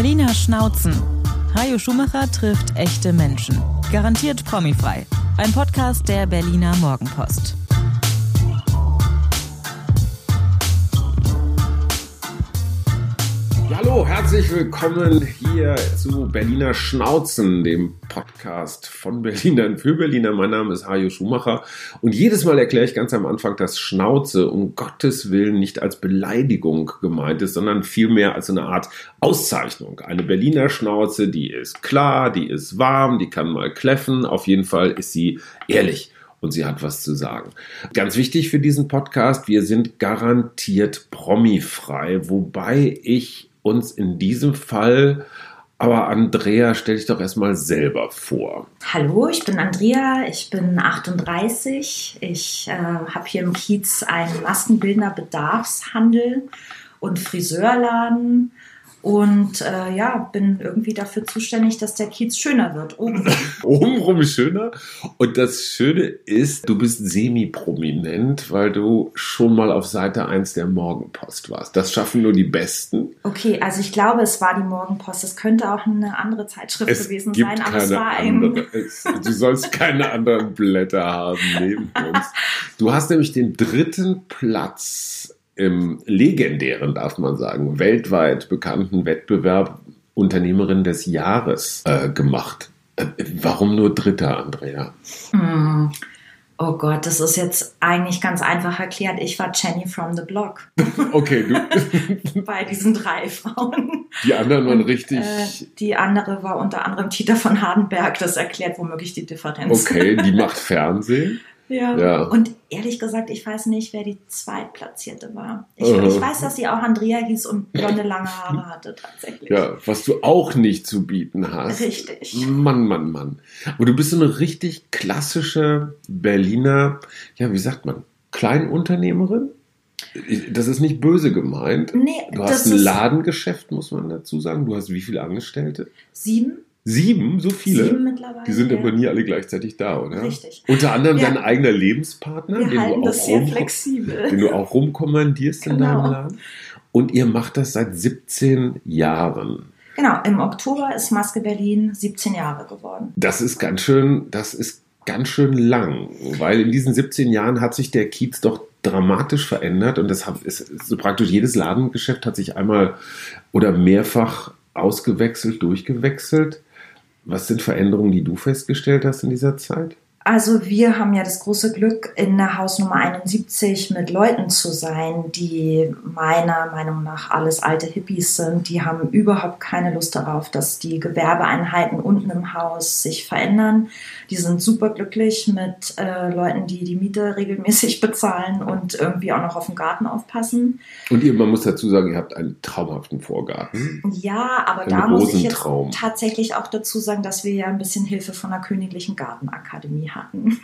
Berliner Schnauzen. Hajo Schumacher trifft echte Menschen. Garantiert promifrei. Ein Podcast der Berliner Morgenpost. Hallo, herzlich willkommen hier zu Berliner Schnauzen, dem Podcast von Berlinern für Berliner. Mein Name ist Hajo Schumacher und jedes Mal erkläre ich ganz am Anfang, dass Schnauze um Gottes Willen nicht als Beleidigung gemeint ist, sondern vielmehr als eine Art Auszeichnung. Eine Berliner Schnauze, die ist klar, die ist warm, die kann mal kläffen. Auf jeden Fall ist sie ehrlich und sie hat was zu sagen. Ganz wichtig für diesen Podcast, wir sind garantiert promifrei, wobei ich uns in diesem Fall aber Andrea, stell dich doch erstmal selber vor. Hallo, ich bin Andrea, ich bin 38. Ich äh, habe hier im Kiez einen Maskenbildner Bedarfshandel und Friseurladen und äh, ja, bin irgendwie dafür zuständig, dass der Kiez schöner wird. Obenrum. Obenrum schöner. Und das Schöne ist, du bist semi-prominent, weil du schon mal auf Seite 1 der Morgenpost warst. Das schaffen nur die Besten. Okay, also ich glaube, es war die Morgenpost. Es könnte auch eine andere Zeitschrift Es gewesen gibt sein, aber keine es war ein. andere. Es, du sollst keine anderen Blätter haben neben uns. Du hast nämlich den dritten Platz im legendären, darf man sagen, weltweit bekannten Wettbewerb Unternehmerin des Jahres äh, gemacht. Äh, warum nur Dritter, Andrea? Hm. Oh Gott, das ist jetzt eigentlich ganz einfach erklärt. Ich war Jenny from the Block Okay, du, bei diesen drei Frauen. die anderen waren richtig. Äh, die andere war unter anderem Tita von Hardenberg. Das erklärt womöglich die Differenz. Okay, die macht Fernsehen. Ja. Ja. Und ehrlich gesagt, ich weiß nicht, wer die Zweitplatzierte war. Ich, Aha. ich weiß, dass sie auch Andrea hieß und blonde lange Haare hatte tatsächlich. Ja, was du auch nicht zu bieten hast. Richtig. Mann, Mann, Mann. Aber du bist so eine richtig klassische Berliner, ja, wie sagt man, Kleinunternehmerin? Das ist nicht böse gemeint. Nee, Du hast ein Ladengeschäft, muss man dazu sagen. Du hast wie viele Angestellte? sieben. Sieben, so viele? Sieben mittlerweile. Die sind ja. aber nie alle gleichzeitig da, oder? Richtig. Unter anderem Ja. dein eigener Lebenspartner, Wir den, halten du das auch sehr flexibel. den du auch rumkommandierst in Genau. deinem Laden. Und ihr macht das seit 17 Jahren. Genau, im Oktober ist Maske Berlin 17 Jahre geworden. Das ist ganz schön, das ist ganz schön lang, weil in diesen 17 Jahren hat sich der Kiez doch dramatisch verändert und das hat, ist, so praktisch jedes Ladengeschäft hat sich einmal oder mehrfach ausgewechselt, durchgewechselt. Was sind Veränderungen, die du festgestellt hast in dieser Zeit? Also wir haben ja das große Glück, in der Hausnummer 71 mit Leuten zu sein, die meiner Meinung nach alles alte Hippies sind. Die haben überhaupt keine Lust darauf, dass die Gewerbeeinheiten unten im Haus sich verändern. Die sind super glücklich mit äh, Leuten, die die Miete regelmäßig bezahlen und irgendwie auch noch auf den Garten aufpassen. Und ihr, man muss dazu sagen, ihr habt einen traumhaften Vorgarten. Ja, aber Ein da muss ich jetzt tatsächlich auch dazu sagen, dass wir ja ein bisschen Hilfe von der Königlichen Gartenakademie hatten.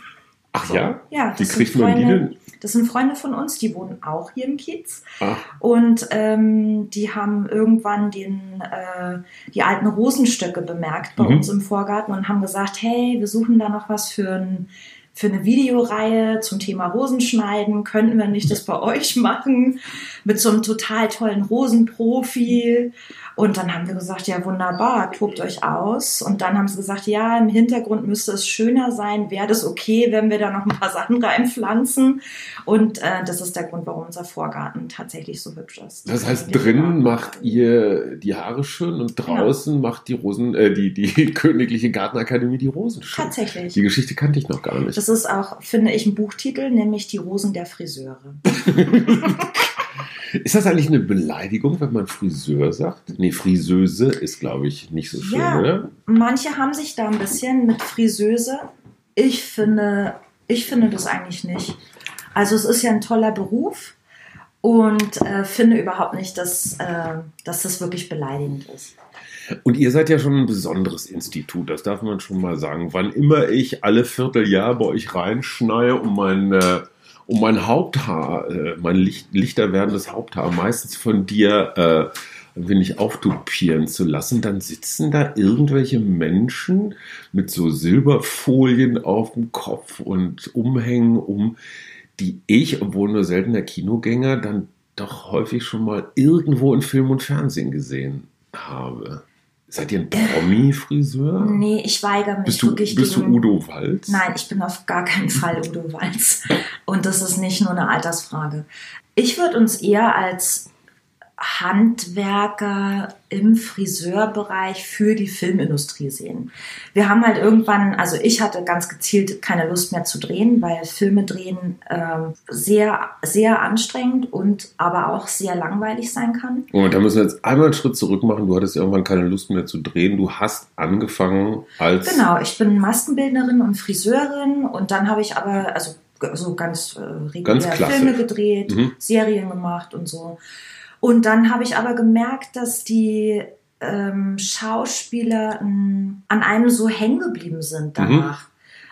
Ach ja? Ja, das kriegt sind man die Freunde- denn? Das sind Freunde von uns, die wohnen auch hier im Kiez. Ach, Und ähm, die haben irgendwann den, äh, die alten Rosenstöcke bemerkt bei Mhm. uns im Vorgarten und haben gesagt, hey, wir suchen da noch was für, ein, für eine Videoreihe zum Thema Rosenschneiden. Könnten wir nicht das bei euch machen? Mit so einem total tollen Rosenprofi. Und dann haben wir gesagt, ja wunderbar, tobt euch aus. Und dann haben sie gesagt, ja, im Hintergrund müsste es schöner sein. Wäre das okay, wenn wir da noch ein paar Sachen reinpflanzen? Und äh, das ist der Grund, warum unser Vorgarten tatsächlich so hübsch ist. Das heißt, Die drinnen macht ihr die Haare schön und Genau. draußen macht die Rosen, äh, die, die Königliche Gartenakademie die Rosen schön. Tatsächlich. Die Geschichte kannte ich noch gar nicht. Das ist auch, finde ich, ein Buchtitel, nämlich Die Rosen der Friseure. Ist das eigentlich eine Beleidigung, wenn man Friseur sagt? Nee, Friseuse ist, glaube ich, nicht so schön, Ja. oder? Manche haben sich da ein bisschen mit Friseuse. Ich finde, ich finde das eigentlich nicht. Also es ist ja ein toller Beruf und äh, finde überhaupt nicht, dass, äh, dass das wirklich beleidigend ist. Und ihr seid ja schon ein besonderes Institut, das darf man schon mal sagen. Wann immer ich alle Vierteljahr bei euch reinschneie, um mein, äh, um mein Haupthaar, äh, mein Licht, lichter werdendes Haupthaar, meistens von dir äh, ein wenig auftupieren zu lassen, dann sitzen da irgendwelche Menschen mit so Silberfolien auf dem Kopf und Umhängen um, die ich, obwohl nur seltener Kinogänger, dann doch häufig schon mal irgendwo in Film und Fernsehen gesehen habe. Seid ihr ein Promi-Friseur? Nee, ich weigere mich Bist du, wirklich bist du Udo Walz? Nein, ich bin auf gar keinen Fall Udo Walz. Und das ist nicht nur eine Altersfrage. Ich würde uns eher als Handwerker im Friseurbereich für die Filmindustrie sehen. Wir haben halt irgendwann, also ich hatte ganz gezielt keine Lust mehr zu drehen, weil Filme drehen ähm, sehr, sehr anstrengend und aber auch sehr langweilig sein kann. Moment, da müssen wir jetzt einmal einen Schritt zurück machen. Du hattest irgendwann keine Lust mehr zu drehen. Du hast angefangen als. Genau, ich bin Maskenbildnerin und Friseurin und dann habe ich aber also so ganz äh, regulär. Filme gedreht, Mhm. Serien gemacht und so. Und dann habe ich aber gemerkt, dass die ähm, Schauspieler ähm, an einem so hängen geblieben sind danach.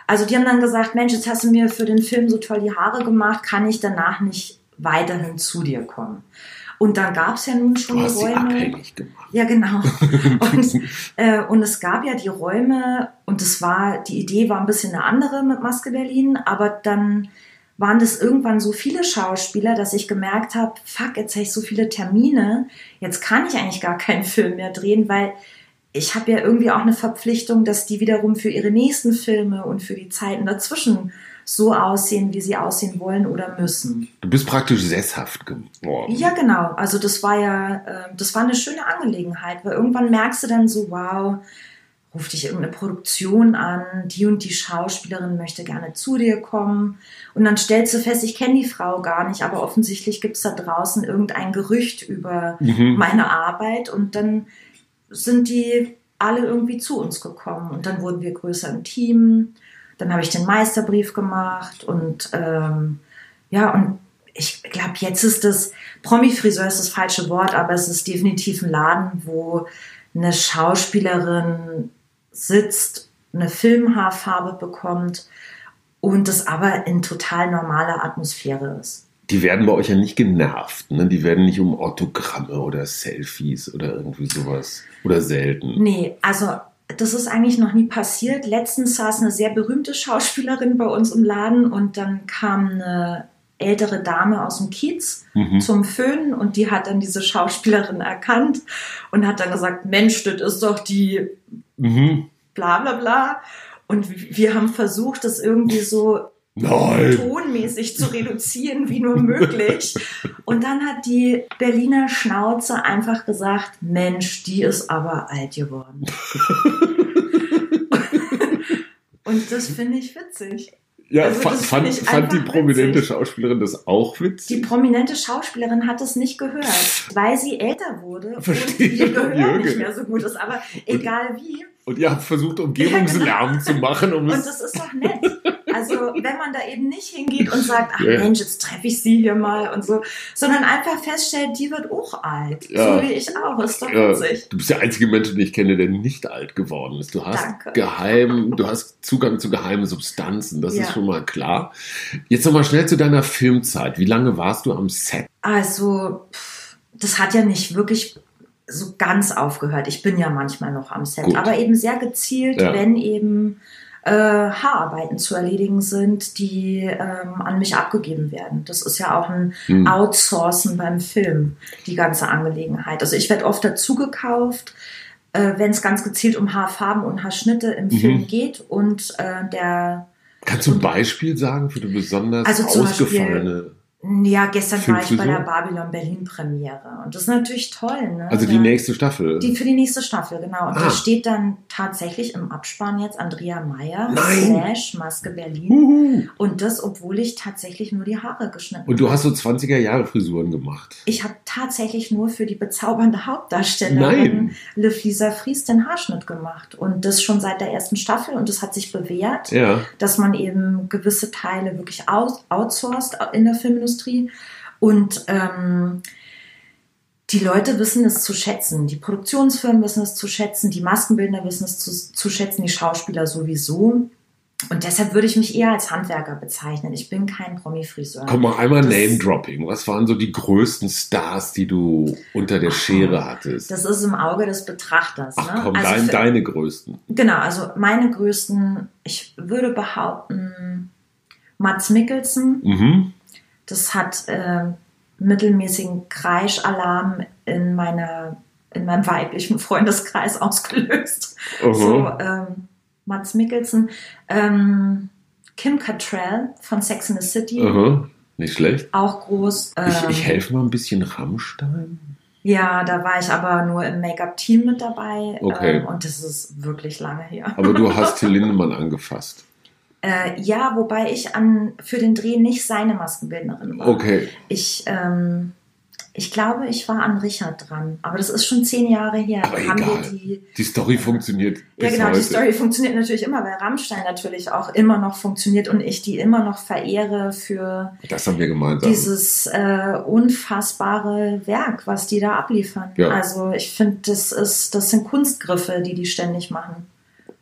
Also die haben dann gesagt, Mensch, jetzt hast du mir für den Film so toll die Haare gemacht, kann ich danach nicht weiterhin zu dir kommen? Und dann gab es ja nun schon Du die hast Räume. abhängig gemacht. Ja, genau. Und, äh, und es gab ja die Räume und es war, die Idee war ein bisschen eine andere mit Maske Berlin, aber dann waren das irgendwann so viele Schauspieler, dass ich gemerkt habe, fuck, jetzt habe ich so viele Termine, jetzt kann ich eigentlich gar keinen Film mehr drehen, weil ich habe ja irgendwie auch eine Verpflichtung, dass die wiederum für ihre nächsten Filme und für die Zeiten dazwischen so aussehen, wie sie aussehen wollen oder müssen. Du bist praktisch sesshaft geworden. Ja, genau. Also das war ja, äh, das war eine schöne Angelegenheit, weil irgendwann merkst du dann so, wow, ruft dich irgendeine Produktion an, die und die Schauspielerin möchte gerne zu dir kommen. Und dann stellst du fest, ich kenne die Frau gar nicht, aber offensichtlich gibt es da draußen irgendein Gerücht über Mhm. meine Arbeit und dann sind die alle irgendwie zu uns gekommen und dann wurden wir größer im Team. Dann habe ich den Meisterbrief gemacht und ähm, ja, und ich glaube, jetzt ist das, Promi-Friseur ist das falsche Wort, aber es ist definitiv ein Laden, wo eine Schauspielerin sitzt, eine Filmhaarfarbe bekommt und das aber in total normaler Atmosphäre ist. Die werden bei euch ja nicht genervt. Ne? Die werden nicht um Autogramme oder Selfies oder irgendwie sowas. Oder selten. Nee, also das ist eigentlich noch nie passiert. Letztens saß eine sehr berühmte Schauspielerin bei uns im Laden und dann kam eine ältere Dame aus dem Kiez Mhm. zum Föhnen und die hat dann diese Schauspielerin erkannt und hat dann gesagt, Mensch, das ist doch die Mhm. bla bla bla. Und wir haben versucht, das irgendwie so Nein. tonmäßig zu reduzieren, wie nur möglich. Und dann hat die Berliner Schnauze einfach gesagt, Mensch, die ist aber alt geworden. Und das finde ich witzig. Ja, Also fand, fand die prominente witzig. Schauspielerin das auch Die witzig? prominente Schauspielerin hat es nicht gehört, weil sie älter wurde Verstehe, und ihr Gehör Jürgen. nicht mehr so gut ist. Aber egal wie. Und ihr habt versucht, Umgebungslärm zu machen, um Und das ist doch nett. Also, wenn man da eben nicht hingeht und sagt, ach Ja. Mensch, jetzt treffe ich sie hier mal und so, sondern einfach feststellt, die wird auch alt. Ja. So wie ich auch. Ist doch Ja, witzig. du bist der einzige Mensch, den ich kenne, der nicht alt geworden ist. Du hast Danke. geheim, du hast Zugang zu geheimen Substanzen, das ist schon mal klar. Jetzt nochmal schnell zu deiner Filmzeit. Wie lange warst du am Set? Also, das hat ja nicht wirklich so ganz aufgehört. Ich bin ja manchmal noch am Set, Gut. aber eben sehr gezielt, wenn eben äh, Haararbeiten zu erledigen sind, die ähm, an mich abgegeben werden. Das ist ja auch ein Hm. Outsourcen beim Film, die ganze Angelegenheit. Also ich werde oft dazu gekauft, äh, wenn es ganz gezielt um Haarfarben und Haarschnitte im Mhm. Film geht und äh, der Kannst du ein Beispiel sagen für eine besonders Also ausgefallene? Ja, gestern war ich bei der Babylon Berlin Premiere und das ist natürlich toll. Ne? Also die Da- nächste Staffel. Die für die nächste Staffel, genau. Und Ah. da steht dann tatsächlich im Abspann jetzt Andrea Meyer slash Maske Berlin. Uhu. Und das, obwohl ich tatsächlich nur die Haare geschnitten Und du hast so 20er Jahre Frisuren gemacht. Ich habe tatsächlich nur für die bezaubernde. Hauptdarstellerin Liv Lisa Fries den Haarschnitt gemacht. Und das schon seit der ersten Staffel. Und das hat sich bewährt, Ja. dass man eben gewisse Teile wirklich outsourced in der Filmindustrie. Und ähm, die Leute wissen es zu schätzen. Die Produktionsfirmen wissen es zu schätzen. Die Maskenbildner wissen es zu, zu schätzen. Die Schauspieler sowieso. Und deshalb würde ich mich eher als Handwerker bezeichnen. Ich bin kein Promi-Friseur. Komm mal einmal Name-Dropping. Was waren so die größten Stars, die du unter der Schere hattest? Das ist im Auge des Betrachters. Ach ne? komm, also dein, für, deine größten. Genau, also meine größten, ich würde behaupten, Mats Mikkelsen, Mhm. Das hat äh, mittelmäßigen Kreischalarm in meiner in meinem weiblichen Freundeskreis ausgelöst. Aha. So, ähm, Mats Mikkelsen, ähm, Kim Cattrall von Sex in the City, Aha. Nicht schlecht. auch groß. Ich, Ähm, ich helfe mal ein bisschen Rammstein. Ja, da war ich aber nur im Make-up-Team mit dabei. Okay. Ähm, und das ist wirklich lange her. Aber du hast Till Lindemann angefasst. Äh, ja, wobei ich an, für den Dreh nicht seine Maskenbildnerin war. Okay. Ich, ähm, ich glaube, ich war an Richard dran. Aber das ist schon zehn Jahre her. Aber haben egal. wir die, Die Story funktioniert ja, genau, heute. die Story funktioniert natürlich immer, weil Rammstein natürlich auch immer noch funktioniert und ich die immer noch verehre für Das haben wir gemeinsam. dieses äh, unfassbare Werk, was die da abliefern. Ja. Also ich finde, das ist, das sind Kunstgriffe, die die ständig machen.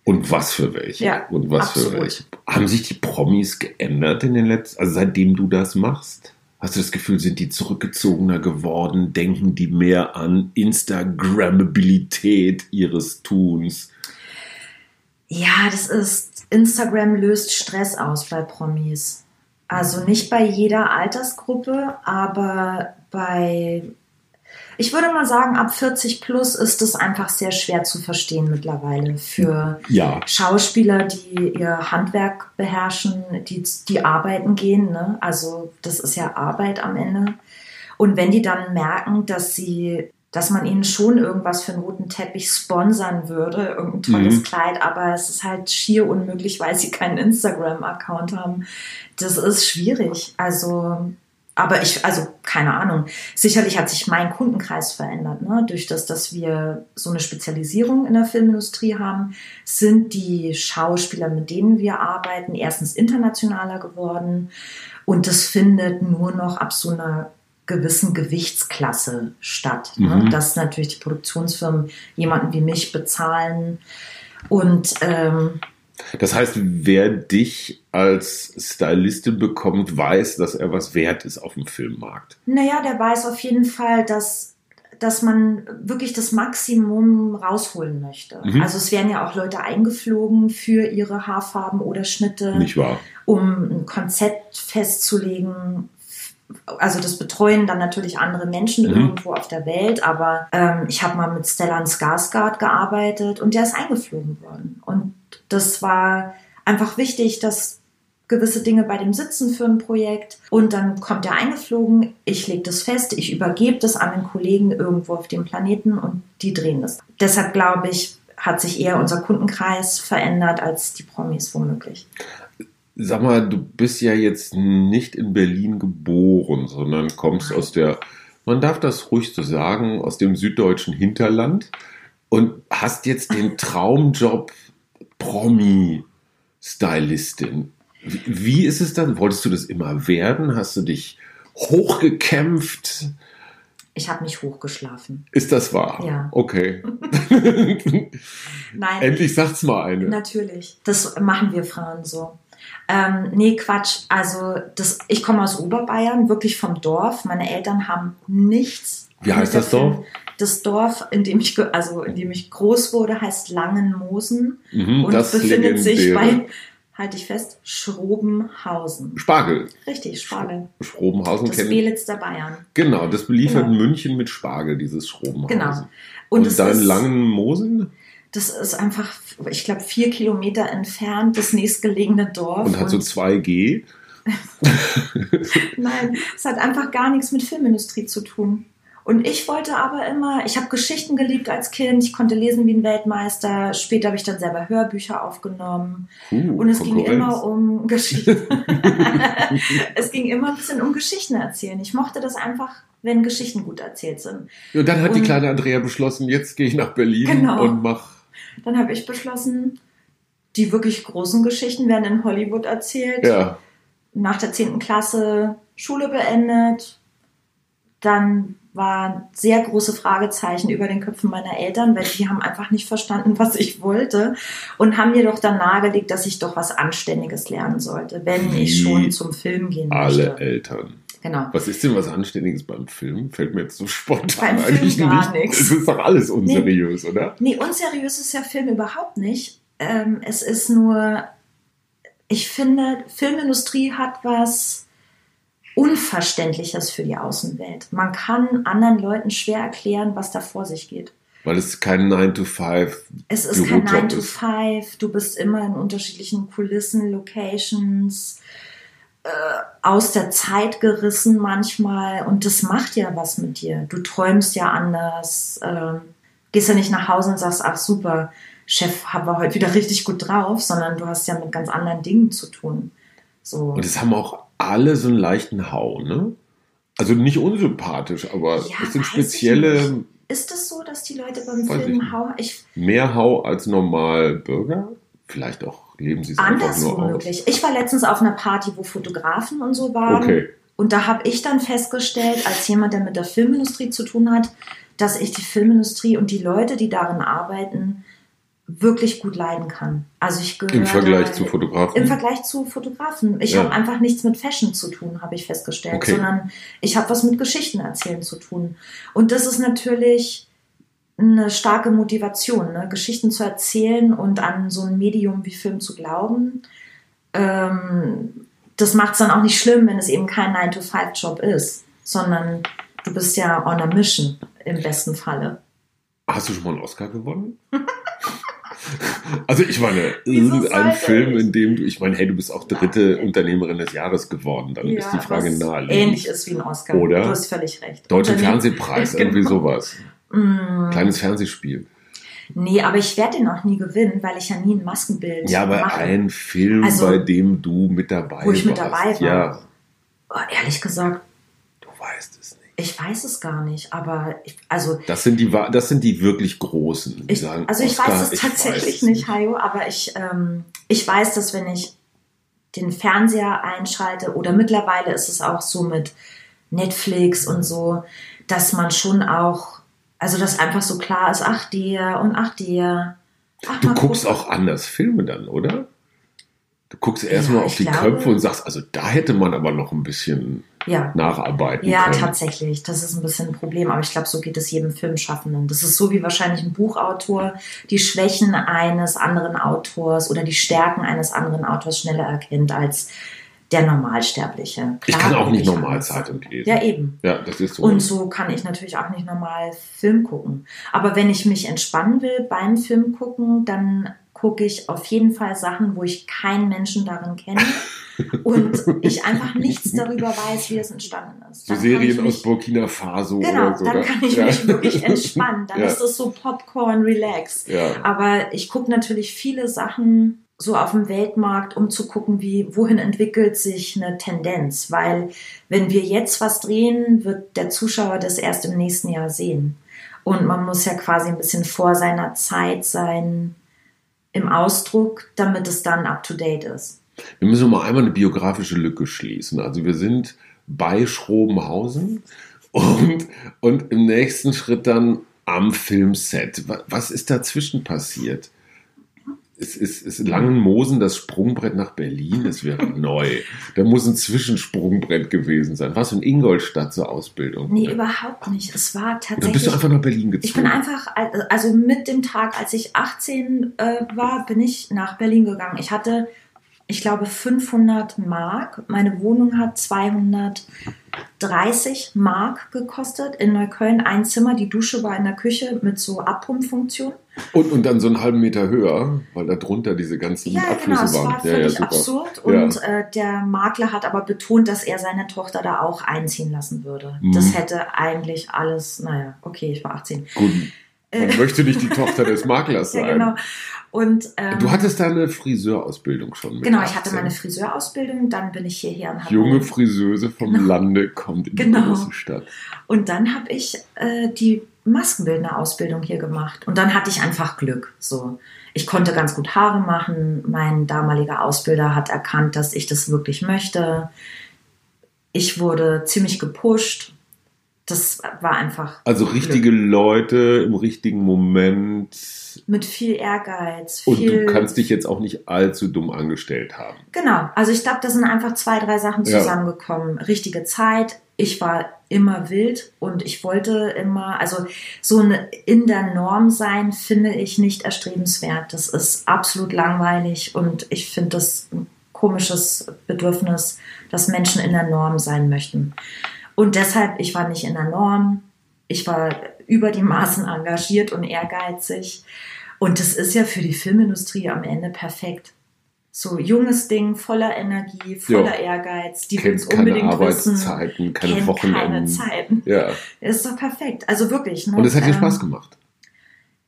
Und was für welche? Ja, Und was für absolut. welche? Haben sich die Promis geändert in den letzten, also seitdem du das machst? Hast du das Gefühl, sind die zurückgezogener geworden? Denken die mehr an Instagrammabilität ihres Tuns? Ja, das ist, Instagram löst Stress aus bei Promis. Also nicht bei jeder Altersgruppe, aber bei, ich würde mal sagen, ab 40 plus ist es einfach sehr schwer zu verstehen mittlerweile für Ja, Schauspieler, die ihr Handwerk beherrschen, die, die arbeiten gehen. Ne? Also das ist ja Arbeit am Ende. Und wenn die dann merken, dass sie, dass man ihnen schon irgendwas für einen roten Teppich sponsern würde, irgendein tolles Mhm. Kleid, aber es ist halt schier unmöglich, weil sie keinen Instagram-Account haben. Das ist schwierig. Also, aber ich, also keine Ahnung. Sicherlich hat sich mein Kundenkreis verändert, ne? Durch das, dass wir so eine Spezialisierung in der Filmindustrie haben, sind die Schauspieler, mit denen wir arbeiten, erstens internationaler geworden und das findet nur noch ab so einer gewissen Gewichtsklasse statt. Ne? Mhm. Dass natürlich die Produktionsfirmen jemanden wie mich bezahlen und ähm, das heißt, wer dich als Stylistin bekommt, weiß, dass er was wert ist auf dem Filmmarkt. Naja, der weiß auf jeden Fall, dass, dass man wirklich das Maximum rausholen möchte. Mhm. Also es werden ja auch Leute eingeflogen für ihre Haarfarben oder Schnitte, Nicht wahr? um ein Konzept festzulegen. Also das betreuen dann natürlich andere Menschen Mhm. irgendwo auf der Welt, aber ähm, ich habe mal mit Stellan Skarsgård gearbeitet und der ist eingeflogen worden. Und das war einfach wichtig, dass gewisse Dinge bei dem sitzen für ein Projekt und dann kommt er eingeflogen, ich lege das fest, ich übergebe das an den Kollegen irgendwo auf dem Planeten und die drehen das. Deshalb glaube ich, hat sich eher unser Kundenkreis verändert als die Promis womöglich. Sag mal, du bist ja jetzt nicht in Berlin geboren, sondern kommst aus der, man darf das ruhig so sagen, aus dem süddeutschen Hinterland und hast jetzt den Traumjob Promi-Stylistin. Wie, ist es dann? Wolltest du das immer werden? Hast du dich hochgekämpft? Ich habe nicht hochgeschlafen. Ist das wahr? Ja. Okay. Nein, Endlich sagt's mal eine. natürlich. Das machen wir Frauen so. Ähm, nee, Quatsch. Also das, ich komme aus Oberbayern, wirklich vom Dorf. Meine Eltern haben nichts. Wie heißt das Dorf? Das Dorf, in dem ich, also in dem ich groß wurde, heißt Langenmosen Mhm, und das befindet sich legendäre. bei, halte ich fest, Schrobenhausen. Spargel. Richtig, Spargel. Schrobenhausen Das kennen. Belitz der Bayern. Genau, das beliefert Genau. München mit Spargel, dieses Schrobenhausen. Genau. Und, dein ist- langen Das ist einfach, ich glaube, vier Kilometer entfernt, das nächstgelegene Dorf. und hat so 2G. Nein, es hat einfach gar nichts mit Filmindustrie zu tun. Und ich wollte aber immer, ich habe Geschichten geliebt als Kind, ich konnte lesen wie ein Weltmeister, später habe ich dann selber Hörbücher aufgenommen Uh, und es ging immer um Geschichten. es ging immer ein bisschen um Geschichten erzählen. Ich mochte das einfach, wenn Geschichten gut erzählt sind. Und dann hat die und- kleine Andrea beschlossen, jetzt gehe ich nach Berlin Genau. und mach. Dann habe ich beschlossen, die wirklich großen Geschichten werden in Hollywood erzählt. Ja, nach der 10. Klasse Schule beendet. Dann waren sehr große Fragezeichen über den Köpfen meiner Eltern, weil die haben einfach nicht verstanden, was ich wollte und haben mir doch dann nahegelegt, dass ich doch was Anständiges lernen sollte, wenn Wie ich schon zum Film gehen alle möchte. Eltern. Genau. Was ist denn was Anständiges beim Film? Fällt mir jetzt so spontan Beim Film eigentlich gar nicht. nichts. Es ist doch alles unseriös, oder? Nee, unseriös ist ja Film überhaupt nicht. Ähm, es ist nur, ich finde, Filmindustrie hat was Unverständliches für die Außenwelt. Man kann anderen Leuten schwer erklären, was da vor sich geht. Weil es kein 9 to 5 Es ist kein Bürojob 9 to ist. 5, du bist immer in unterschiedlichen Kulissen, Locations, äh, aus der Zeit gerissen manchmal und das macht ja was mit dir. Du träumst ja anders, ähm, gehst ja nicht nach Hause und sagst, ach super, Chef, haben wir heute wieder richtig gut drauf, sondern du hast ja mit ganz anderen Dingen zu tun. So. Und es haben auch alle so einen leichten Hau, ne? Also nicht unsympathisch, aber Ja, es sind ich spezielle. Ist es so, dass die Leute beim Weiß ich Film nicht. hauen? Ich, mehr Hau als normal Bürger. Vielleicht auch leben sie es einfach anders nur aus. womöglich. Ich war letztens auf einer Party, wo Fotografen und so waren. Okay. Und da habe ich dann festgestellt, als jemand, der mit der Filmindustrie zu tun hat, dass ich die Filmindustrie und die Leute, die darin arbeiten, wirklich gut leiden kann. Also ich gehöre Im Vergleich da- zu Fotografen. Im Vergleich zu Fotografen. Ich Ja. habe einfach nichts mit Fashion zu tun, habe ich festgestellt, Okay. sondern ich habe was mit Geschichten erzählen zu tun. Und das ist natürlich eine starke Motivation, ne? Geschichten zu erzählen und an so ein Medium wie Film zu glauben. Ähm, das macht es dann auch nicht schlimm, wenn es eben kein 9-to-5-Job ist, sondern du bist ja on a mission im besten Falle. Hast du schon mal einen Oscar gewonnen? also ich meine, irgendein Film, in dem du, ich meine, hey, du bist auch dritte Unternehmerin des Jahres geworden, dann ist die Frage naheliegend. ähnlich ist wie ein Oscar. Oder? Du hast völlig recht. Deutscher Fernsehpreis, Genau. irgendwie sowas. Mm. Kleines Fernsehspiel. Nee, aber ich werde den auch nie gewinnen, weil ich ja nie ein Maskenbild Ja, aber mache. ein Film, Also, bei dem du mit dabei wo ich mit warst. dabei war. Ja, Oh, ehrlich gesagt, du weißt es nicht. Ich weiß es gar nicht, aber ich, also Das sind die, das sind die wirklich Großen. Die ich, sagen, also ich Oscar, weiß es tatsächlich weiß nicht, Hajo, aber ich, ähm, ich weiß, dass wenn ich den Fernseher einschalte oder mittlerweile ist es auch so mit Netflix und so, dass man schon auch, also dass einfach so klar ist, ach der und ach der. Ach, Du guckst gucken. auch anders Filme dann, oder? Du guckst erstmal Ja, auf die glaube- Köpfe und sagst, also da hätte man aber noch ein bisschen ja. nacharbeiten Ja, können. tatsächlich. Das ist ein bisschen ein Problem, aber ich glaube, so geht es jedem Filmschaffenden. Das ist so wie wahrscheinlich ein Buchautor die Schwächen eines anderen Autors oder die Stärken eines anderen Autors schneller erkennt als der Normalsterbliche. Ich Klar kann auch nicht ich normal. Zeitung lesen. Ja, eben. Ja, das ist so. Und so kann ich natürlich auch nicht normal Film gucken. Aber wenn ich mich entspannen will beim Film gucken, dann gucke ich auf jeden Fall Sachen, wo ich keinen Menschen darin kenne und ich einfach nichts darüber weiß, wie es entstanden ist. so Dann ich Serien mich- aus Burkina Faso Genau, oder so. dann oder? kann ich ja. mich wirklich entspannen. Dann Ja. ist es so Popcorn, Relax. Ja. Aber ich gucke natürlich viele Sachen so auf dem Weltmarkt, um zu gucken, wie, wohin entwickelt sich eine Tendenz. Weil wenn wir jetzt was drehen, wird der Zuschauer das erst im nächsten Jahr sehen. Und man muss ja quasi ein bisschen vor seiner Zeit sein im Ausdruck, damit es dann up to date ist. Wir müssen mal einmal eine biografische Lücke schließen. Also wir sind bei Schrobenhausen und, und im nächsten Schritt dann am Filmset. Wa- Was ist dazwischen passiert? Ist, ist, ist Langenmosen das Sprungbrett nach Berlin? Es wäre neu. Da muss ein Zwischensprungbrett gewesen sein. Was in Ingolstadt zur Ausbildung? Nee, überhaupt nicht. Es war Dann tatsächlich. bist du einfach nach Berlin gezogen. Ich bin einfach, also mit dem Tag, als ich 18 äh, war, bin ich nach Berlin gegangen. Ich hatte, ich glaube, 500 Mark. Meine Wohnung hat 230 Mark gekostet in Neukölln. Ein Zimmer, die Dusche war in der Küche mit so Abpumpfunktion. Und, und dann so einen halben Meter höher, weil da drunter diese ganzen Ja, genau, Abflüsse war waren. Ja, ja, völlig super. absurd. Ja. Und äh, der Makler hat aber betont, dass er seine Tochter da auch einziehen lassen würde. Mhm. Das hätte eigentlich alles, naja, okay, ich war 18. Gut, man möchte nicht die Tochter des Maklers sein. Ja, genau. Und, ähm, Du hattest deine Friseurausbildung schon mit Genau, ich 18. hatte meine Friseurausbildung, dann bin ich hierher und habe Junge Friseuse vom Genau. Lande kommt in Genau. die große Stadt. und dann habe ich äh, die Maskenbildner-Ausbildung hier gemacht und dann hatte ich einfach Glück. So, ich konnte ganz gut Haare machen. Mein damaliger Ausbilder hat erkannt, dass ich das wirklich möchte. Ich wurde ziemlich gepusht. Das war einfach Also richtige Leute im richtigen Moment. mit viel Ehrgeiz. Und viel, du kannst dich jetzt auch nicht allzu dumm angestellt haben. Genau, also ich glaube, da sind einfach zwei, drei Sachen Ja. zusammengekommen. Richtige Zeit, ich war immer wild und ich wollte immer, also so eine in der Norm sein, finde ich nicht erstrebenswert. Das ist absolut langweilig und ich finde das ein komisches Bedürfnis, dass Menschen in der Norm sein möchten. Und deshalb, ich war nicht in der Norm. ich war über die Maßen engagiert und ehrgeizig. Und das ist ja für die Filmindustrie am Ende perfekt. So junges Ding, voller Energie, voller ja. Ehrgeiz. Die es unbedingt keine Arbeitszeiten, wissen. keine Wochenenden. keine Zeiten. Ja. Ist doch perfekt. Also wirklich. Ne? Und es hat dir ähm, Spaß gemacht.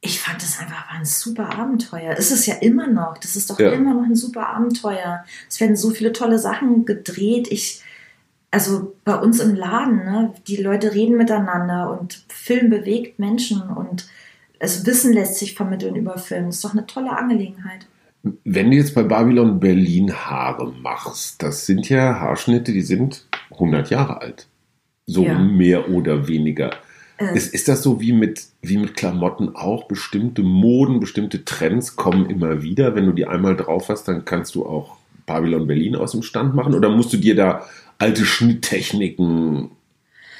Ich fand das einfach war ein super Abenteuer. Es ist ja immer noch. Das ist doch ja. immer noch ein super Abenteuer. Es werden so viele tolle Sachen gedreht. Ich, also bei uns im Laden, ne, die Leute reden miteinander und Film bewegt Menschen und es Wissen lässt sich vermitteln über Film. Das ist doch eine tolle Angelegenheit. Wenn du jetzt bei Babylon Berlin Haare machst, das sind ja Haarschnitte, die sind 100 Jahre alt. So ja. mehr oder weniger. Äh. Ist, ist das so wie mit, wie mit Klamotten auch? Bestimmte Moden, bestimmte Trends kommen immer wieder. Wenn du die einmal drauf hast, dann kannst du auch Babylon Berlin aus dem Stand machen? Oder musst du dir da alte Schnitttechniken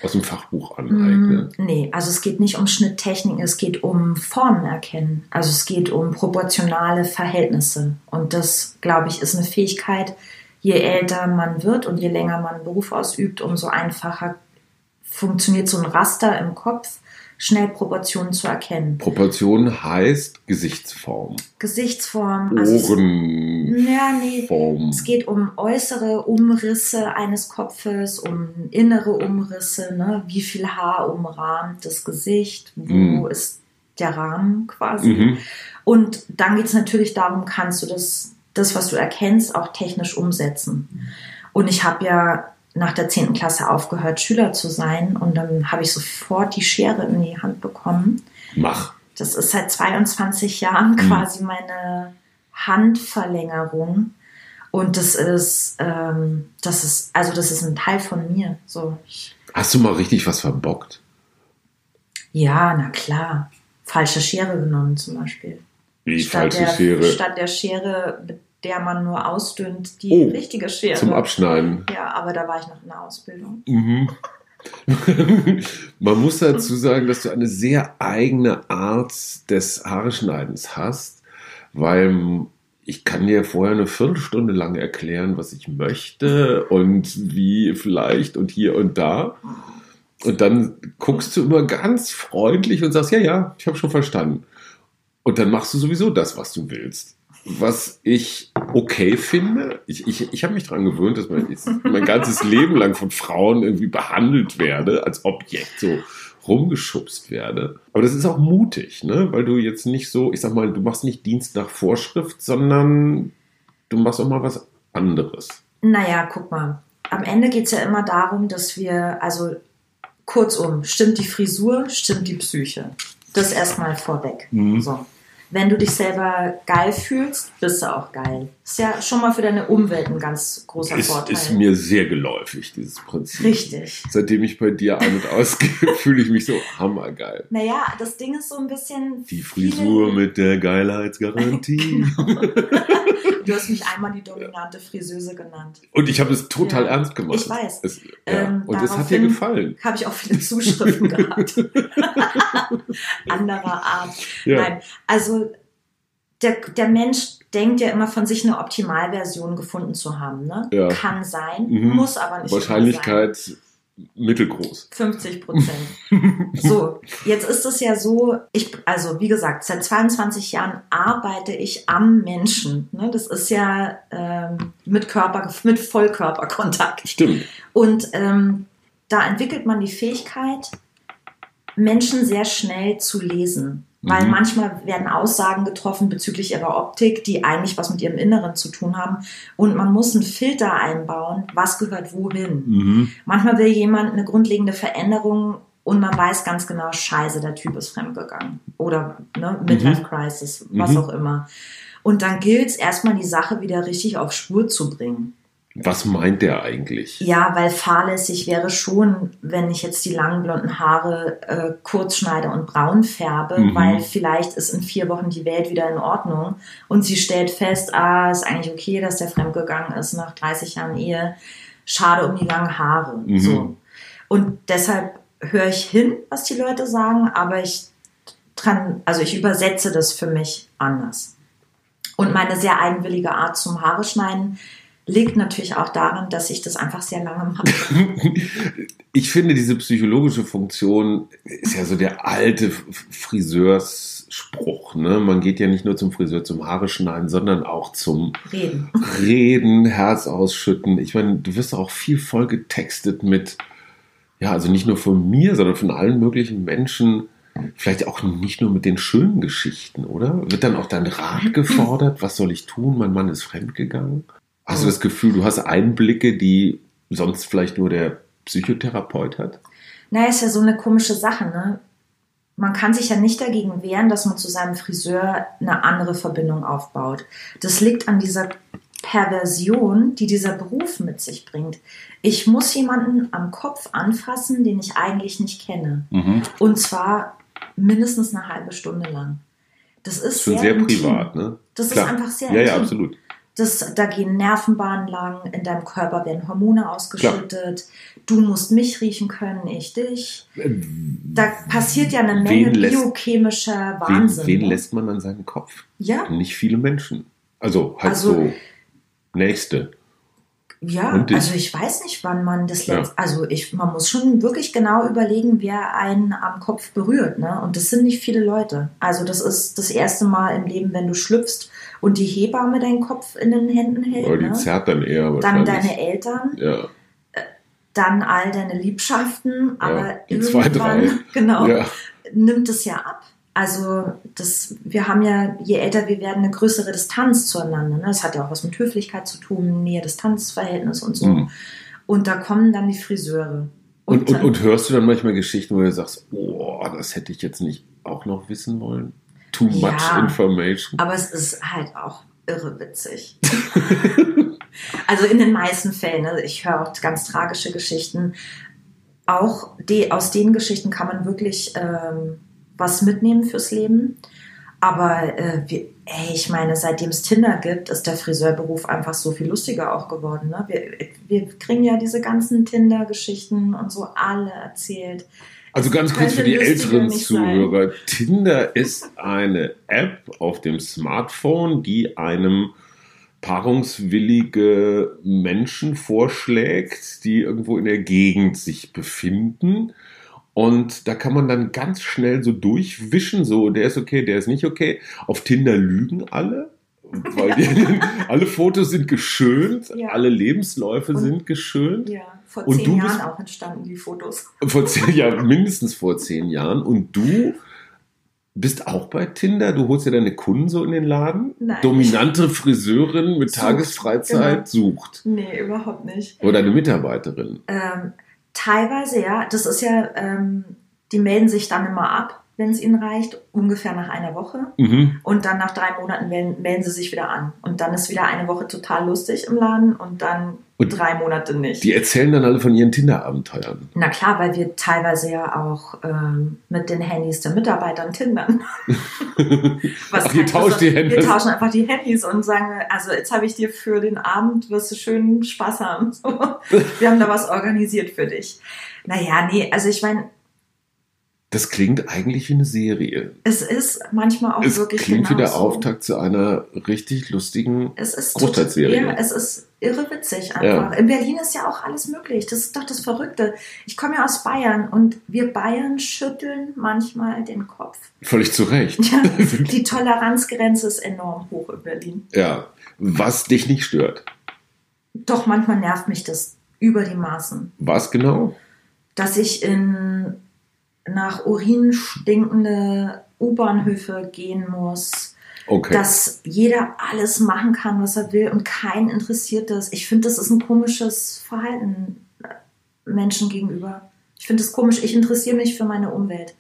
aus dem Fachbuch aneignen? Mm, nee, also es geht nicht um Schnitttechniken, es geht um Formen erkennen. Also es geht um proportionale Verhältnisse. Und das, glaube ich, ist eine Fähigkeit, je älter man wird und je länger man Beruf ausübt, umso einfacher funktioniert so ein Raster im Kopf schnell Proportionen zu erkennen. Proportion heißt Gesichtsform. Gesichtsform. Also Ohren. ja, nee. Form. Es geht um äußere Umrisse eines Kopfes, um innere Umrisse, ne? wie viel Haar umrahmt das Gesicht, wo mhm. ist der Rahmen quasi. Mhm. Und dann geht es natürlich darum, kannst du das, das, was du erkennst, auch technisch umsetzen. Und ich habe ja nach der 10. Klasse aufgehört, Schüler zu sein. Und dann habe ich sofort die Schere in die Hand bekommen. Mach. Das ist seit 22 Jahren mhm. quasi meine Handverlängerung. Und das ist, ähm, das ist, also das ist ein Teil von mir. So, Hast du mal richtig was verbockt? Ja, na klar. Falsche Schere genommen zum Beispiel. Wie statt falsche der, Schere? Statt der Schere, mit der man nur ausdünnt, die oh, richtige Schere. Zum Abschneiden. Ja, aber da war ich noch in der Ausbildung. Mhm. man muss dazu sagen, dass du eine sehr eigene Art des Haareschneidens hast, weil ich kann dir vorher eine Viertelstunde lang erklären, was ich möchte und wie vielleicht und hier und da. Und dann guckst du immer ganz freundlich und sagst, ja, ja, ich habe schon verstanden. Und dann machst du sowieso das, was du willst was ich okay finde. Ich, ich, ich habe mich daran gewöhnt, dass man mein ganzes Leben lang von Frauen irgendwie behandelt werde, als Objekt so rumgeschubst werde. Aber das ist auch mutig, ne? weil du jetzt nicht so, ich sag mal, du machst nicht Dienst nach Vorschrift, sondern du machst auch mal was anderes. Naja, guck mal. Am Ende geht es ja immer darum, dass wir, also kurzum, stimmt die Frisur, stimmt die Psyche. Das erstmal vorweg. Mhm. So wenn du dich selber geil fühlst, bist du auch geil. Ist ja schon mal für deine Umwelt ein ganz großer ist, Vorteil. Ist mir sehr geläufig, dieses Prinzip. Richtig. Seitdem ich bei dir ein- und ausgehe, fühle ich mich so hammergeil. Naja, das Ding ist so ein bisschen. Die Frisur mit der Geilheitsgarantie. Genau. Du hast mich einmal die dominante Friseuse genannt. Und ich habe es total ja. ernst gemacht. Ich weiß. Es, ja. ähm, und es hat dir gefallen. Habe ich auch viele Zuschriften gehabt. Anderer Art. Ja. Nein, also der, der Mensch denkt ja immer von sich eine Optimalversion gefunden zu haben. Ne? Ja. Kann sein, mhm. muss aber nicht. Wahrscheinlichkeit sein. Mittelgroß. 50 Prozent. so, jetzt ist es ja so, ich, also wie gesagt, seit 22 Jahren arbeite ich am Menschen. Ne? Das ist ja ähm, mit Körper, mit Vollkörperkontakt. Stimmt. Und ähm, da entwickelt man die Fähigkeit, Menschen sehr schnell zu lesen. Weil mhm. manchmal werden Aussagen getroffen bezüglich ihrer Optik, die eigentlich was mit ihrem Inneren zu tun haben. Und man muss einen Filter einbauen, was gehört wohin. Mhm. Manchmal will jemand eine grundlegende Veränderung und man weiß ganz genau, scheiße, der Typ ist fremdgegangen. Oder ne, Midlife mhm. Crisis, was mhm. auch immer. Und dann gilt es erstmal, die Sache wieder richtig auf Spur zu bringen. Was meint der eigentlich? Ja, weil fahrlässig wäre schon, wenn ich jetzt die langen blonden Haare äh, kurz schneide und braun färbe, mhm. weil vielleicht ist in vier Wochen die Welt wieder in Ordnung und sie stellt fest, ah, ist eigentlich okay, dass der fremdgegangen ist nach 30 Jahren Ehe. Schade um die langen Haare. Mhm. So. Und deshalb höre ich hin, was die Leute sagen, aber ich dran, also ich übersetze das für mich anders. Und meine sehr eigenwillige Art zum Haare schneiden Liegt natürlich auch daran, dass ich das einfach sehr lange mache. ich finde, diese psychologische Funktion ist ja so der alte Friseursspruch. Ne? Man geht ja nicht nur zum Friseur zum Haare schneiden, sondern auch zum Reden. Reden, Herz ausschütten. Ich meine, du wirst auch viel voll getextet mit, ja, also nicht nur von mir, sondern von allen möglichen Menschen. Vielleicht auch nicht nur mit den schönen Geschichten, oder? Wird dann auch dein Rat gefordert? Was soll ich tun? Mein Mann ist fremdgegangen. Hast du das Gefühl, du hast Einblicke, die sonst vielleicht nur der Psychotherapeut hat? Naja, ist ja so eine komische Sache, ne? Man kann sich ja nicht dagegen wehren, dass man zu seinem Friseur eine andere Verbindung aufbaut. Das liegt an dieser Perversion, die dieser Beruf mit sich bringt. Ich muss jemanden am Kopf anfassen, den ich eigentlich nicht kenne. Mhm. Und zwar mindestens eine halbe Stunde lang. Das ist Schon sehr, sehr privat, ne? Das Klar. ist einfach sehr Ja, ja, intim. absolut. Das, da gehen Nervenbahnen lang, in deinem Körper werden Hormone ausgeschüttet. Du musst mich riechen können, ich dich. Da passiert ja eine Menge Wen lässt- biochemischer Wen, Wahnsinn. wen ne? lässt man an seinen Kopf? ja, Nicht viele Menschen. Also halt Also- so Nächste. Ja. Also ich weiß nicht, wann man das Ja. letzt. Also ich, man muss schon wirklich genau überlegen, wer einen am Kopf berührt. Ne? Und das sind nicht viele Leute. Also das ist das erste Mal im Leben, wenn du schlüpfst und die Hebamme deinen Kopf in den Händen hält. Oder die ne? zerrt dann eher Dann deine Eltern. ja, dann all deine Liebschaften, aber die zwei, irgendwann drei. genau, ja. nimmt es ja ab. Also das, wir haben ja, je älter wir werden, eine größere Distanz zueinander. Ne? Das hat ja auch was mit Höflichkeit zu tun, Nähe-Distanz-Verhältnis und so. Mhm. Und da kommen dann die Friseure. Und, und, dann- und hörst du dann manchmal Geschichten, wo du sagst, oh, das hätte ich jetzt nicht auch noch wissen wollen? Too much Ja. information. Aber es ist halt auch irre witzig. also in den meisten Fällen, ne, ich höre auch ganz tragische Geschichten. Auch die, aus den Geschichten kann man wirklich ähm, was mitnehmen fürs Leben. Aber äh, wir, ey, ich meine, seitdem es Tinder gibt, ist der Friseurberuf einfach so viel lustiger auch geworden. Ne? Wir, wir kriegen ja diese ganzen Tinder-Geschichten und so alle erzählt. Also ganz kurz für die älteren nicht sein. Zuhörer. Tinder ist eine App auf dem Smartphone, die einem paarungswillige Menschen vorschlägt, die irgendwo in der Gegend sich befinden. Und da kann man dann ganz schnell so durchwischen, so der ist okay, der ist nicht okay. Auf Tinder lügen alle, weil die, alle Fotos sind geschönt, Ja. alle Lebensläufe Und- sind geschönt. Ja, vor Und zehn du Jahren bist- auch entstanden die Fotos. Vor zehn Jahren, mindestens vor zehn Jahren. Und du bist auch bei Tinder? Du holst ja deine Kunden so in den Laden? Nein. Dominante Friseurin mit Sucht, Tagesfreizeit sucht. Nee, überhaupt nicht. Oder eine Mitarbeiterin. Ähm, teilweise ja. Das ist ja, ähm, die melden sich dann immer ab, wenn es ihnen reicht, ungefähr nach einer Woche. Mhm. Und dann nach drei Monaten melden, melden sie sich wieder an. Und dann ist wieder eine Woche total lustig im Laden und dann Und drei Monate nicht. Die erzählen dann alle von ihren Tinder-Abenteuern. Na klar, weil wir teilweise ja auch ähm, mit den Handys der Mitarbeitern tindern. Was Ach, ihr tauscht die Handys? Wir tauschen einfach die Handys und sagen, also jetzt habe ich dir für den Abend, wirst du schön Spaß haben. Wir haben da was organisiert für dich. Naja, nee, also ich meine, Das klingt eigentlich wie eine Serie. es ist manchmal auch es wirklich klingt wie der genauso. Auftakt zu einer richtig lustigen. Es Großstadtserie. Ja, es ist irre witzig einfach. In Berlin ist ja auch alles möglich. Das ist doch das Verrückte. Ich komme ja aus Bayern und wir Bayern schütteln manchmal den Kopf. Völlig zu Recht. Ja, die Toleranzgrenze ist enorm hoch in Berlin. ja. Was dich nicht stört. Doch manchmal nervt mich das über die Maßen, Was genau? dass ich in nach Urin stinkende U-Bahnhöfe gehen muss, Okay. dass jeder alles machen kann, was er will und keinen interessiert das. Ich finde, das ist ein komisches Verhalten Menschen gegenüber. Ich finde es komisch. Ich interessiere mich für meine Umwelt.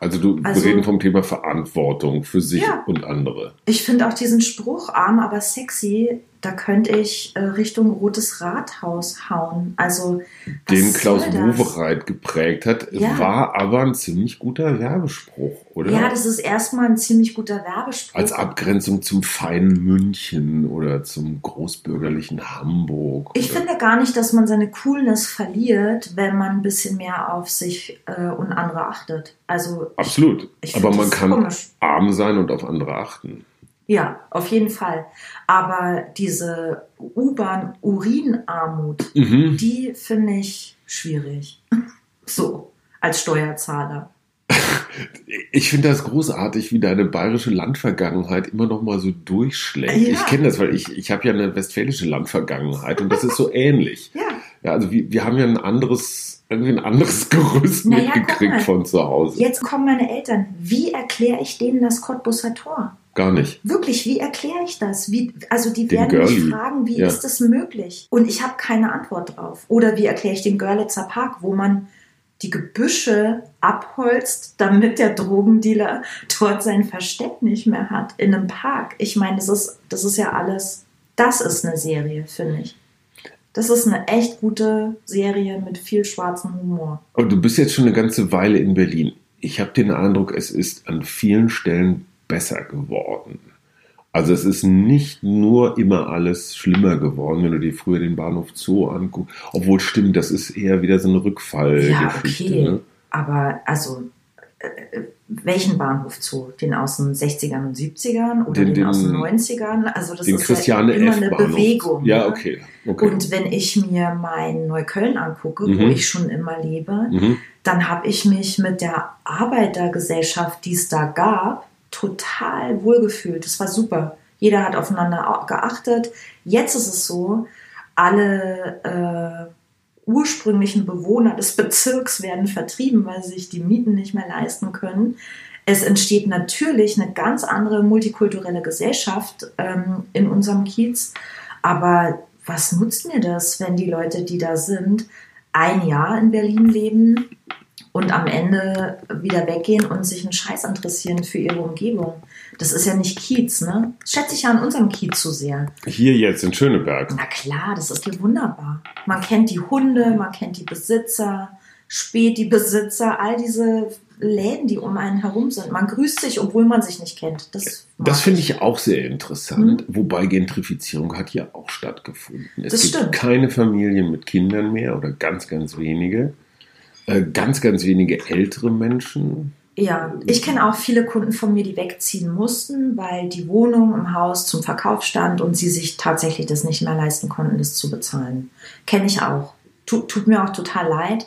Also du Also- wir reden vom Thema Verantwortung für sich Ja. und andere. Ich finde auch diesen Spruch arm, aber sexy, da könnte ich äh, Richtung Rotes Rathaus hauen. Also Den Klaus? Wowereit geprägt hat, Ja. war aber ein ziemlich guter Werbespruch, oder? Ja, das ist erstmal ein ziemlich guter Werbespruch. Als Abgrenzung zum feinen München oder zum großbürgerlichen Hamburg. Ich oder? finde gar nicht, dass man seine Coolness verliert, wenn man ein bisschen mehr auf sich äh, und andere achtet. Also Absolut. ich aber find man kann komisch. arm sein und auf andere achten. Ja, auf jeden Fall. Aber diese U-Bahn-Urinarmut, Mhm. die finde ich schwierig. So, als Steuerzahler. Ich finde das großartig, wie deine bayerische Landvergangenheit immer noch mal so durchschlägt. Ja. Ich kenne das, weil ich, ich habe ja eine westfälische Landvergangenheit und das ist so ähnlich. Ja, Ja, also wir, wir haben ja ein anderes, irgendwie ein anderes Gerüst Naja, mitgekriegt von zu Hause. jetzt kommen meine Eltern. Wie erkläre ich denen das Cottbusser Tor? Gar nicht. Wirklich, wie erkläre ich das? Wie, also die Den werden mich Girlie. fragen, wie Ja. ist das möglich? Und ich habe keine Antwort drauf. Oder wie erkläre ich den Görlitzer Park, wo man die Gebüsche abholzt, damit der Drogendealer dort sein Versteck nicht mehr hat in einem Park. Ich meine, das ist, das ist ja alles, das ist eine Serie, finde ich. Das ist eine echt gute Serie mit viel schwarzem Humor. Und du bist jetzt schon eine ganze Weile in Berlin. Ich habe den Eindruck, es ist an vielen Stellen besser geworden. Also es ist nicht nur immer alles schlimmer geworden, wenn du dir früher den Bahnhof Zoo anguckst. Obwohl stimmt, das ist eher wieder so eine Rückfallgeschichte. Ja, okay. Ne? Aber also, äh, welchen Bahnhof zu? Den aus den 60ern und 70ern oder Den- den, aus den den- 90ern? Also das Den ist Christiane ja immer F. eine Bahnhof. Bewegung. Ja, ne? okay. okay. Und wenn ich mir mein Neukölln angucke, wo Mhm. ich schon immer lebe, mhm. dann habe ich mich mit der Arbeitergesellschaft, die es da gab, total wohlgefühlt. Das war super. Jeder hat aufeinander au- geachtet. Jetzt ist es so, alle äh, ursprünglichen Bewohner des Bezirks werden vertrieben, weil sie sich die Mieten nicht mehr leisten können. Es entsteht natürlich eine ganz andere multikulturelle Gesellschaft ähm, in unserem Kiez. Aber was nutzt mir das, wenn die Leute, die da sind, ein Jahr in Berlin leben und am Ende wieder weggehen und sich einen Scheiß interessieren für ihre Umgebung? Das ist ja nicht Kiez, ne? Das schätze ich ja an unserem Kiez zu sehr. Hier jetzt in Schöneberg. Na klar, das ist hier wunderbar. Man kennt die Hunde, man kennt die Besitzer, spät die Besitzer, all diese Läden, die um einen herum sind. Man grüßt sich, obwohl man sich nicht kennt. Das, Das finde ich auch sehr interessant, Mhm. wobei Gentrifizierung hat ja auch stattgefunden. Es Das gibt stimmt. keine Familien mit Kindern mehr oder ganz, ganz wenige. Äh, ganz, ganz wenige ältere Menschen. Ja, ich kenne auch viele Kunden von mir, die wegziehen mussten, weil die Wohnung im Haus zum Verkauf stand und sie sich tatsächlich das nicht mehr leisten konnten, das zu bezahlen. Kenne ich auch. Tut, tut mir auch total leid.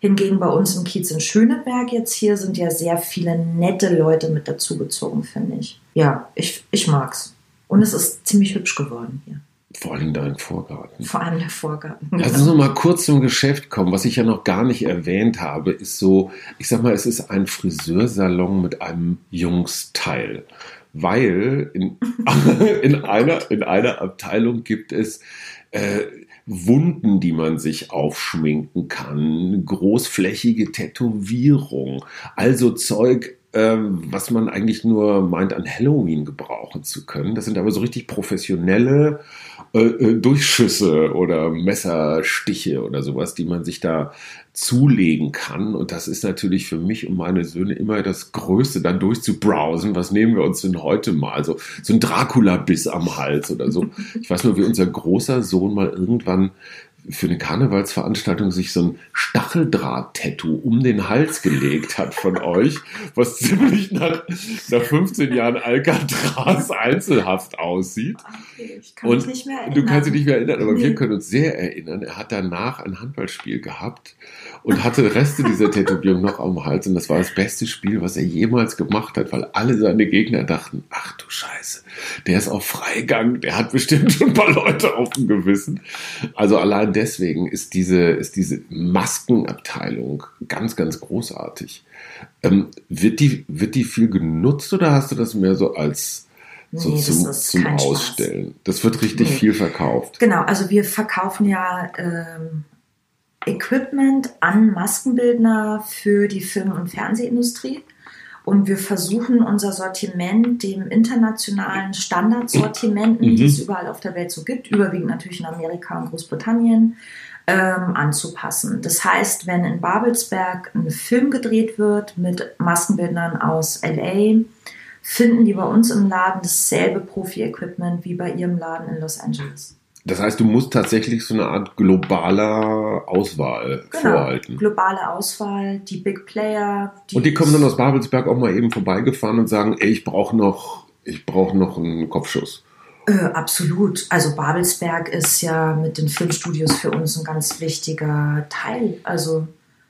Hingegen bei uns im Kiez in Schöneberg jetzt hier sind ja sehr viele nette Leute mit dazugezogen, finde ich. Ja, ich, ich mag's. Und es ist ziemlich hübsch geworden hier. Vor allem dein Vorgarten. Vor allem der Vorgarten. Lass uns noch mal kurz zum Geschäft kommen. Was ich ja noch gar nicht erwähnt habe, ist so, ich sag mal, es ist ein Friseursalon mit einem Jungsteil. Weil in, in, einer, in einer Abteilung gibt es äh, Wunden, die man sich aufschminken kann, großflächige Tätowierung, also Zeug, ähm, was man eigentlich nur meint, an Halloween gebrauchen zu können. Das sind aber so richtig professionelle äh, äh, Durchschüsse oder Messerstiche oder sowas, die man sich da zulegen kann. Und das ist natürlich für mich und meine Söhne immer das Größte, dann durchzubrowsen. Was nehmen wir uns denn heute mal? So, so ein Dracula-Biss am Hals oder so. Ich weiß nur, wie unser großer Sohn mal irgendwann für eine Karnevalsveranstaltung sich so ein Stacheldraht-Tattoo um den Hals gelegt hat von euch, was ziemlich nach, nach 15 Jahren Alcatraz Einzelhaft aussieht. Okay, ich kann Und mich nicht mehr erinnern. Du kannst dich nicht mehr erinnern, aber wir Nee. können uns sehr erinnern. Er hat danach ein Handballspiel gehabt und hatte Reste dieser Tätowierung noch am Hals. Und das war das beste Spiel, was er jemals gemacht hat, weil alle seine Gegner dachten, ach du Scheiße, der ist auf Freigang, der hat bestimmt schon ein paar Leute auf dem Gewissen. Also allein deswegen ist diese, ist diese Maskenabteilung ganz, ganz großartig. Ähm, wird, die, wird die viel genutzt oder hast du das mehr so als so Nee, zum, zum kein Spaß. Ausstellen? Das wird richtig Nee. viel verkauft. Genau, also wir verkaufen ja ähm, Equipment an Maskenbildner für die Film- und Fernsehindustrie. Und wir versuchen unser Sortiment dem internationalen Standardsortimenten, Mhm. die es überall auf der Welt so gibt, überwiegend natürlich in Amerika und Großbritannien, ähm, anzupassen. Das heißt, wenn in Babelsberg ein Film gedreht wird mit Maskenbildnern aus LA, finden die bei uns im Laden dasselbe Profi-Equipment wie bei ihrem Laden in Los Angeles. Das heißt, du musst tatsächlich so eine Art globaler Auswahl Genau, vorhalten. globale Auswahl, die Big Player. Und die kommen dann aus Babelsberg auch mal eben vorbeigefahren und sagen, ey, ich brauche noch ich brauche noch einen Kopfschuss. Äh, absolut. Also Babelsberg ist ja mit den Filmstudios für uns ein ganz wichtiger Teil. Also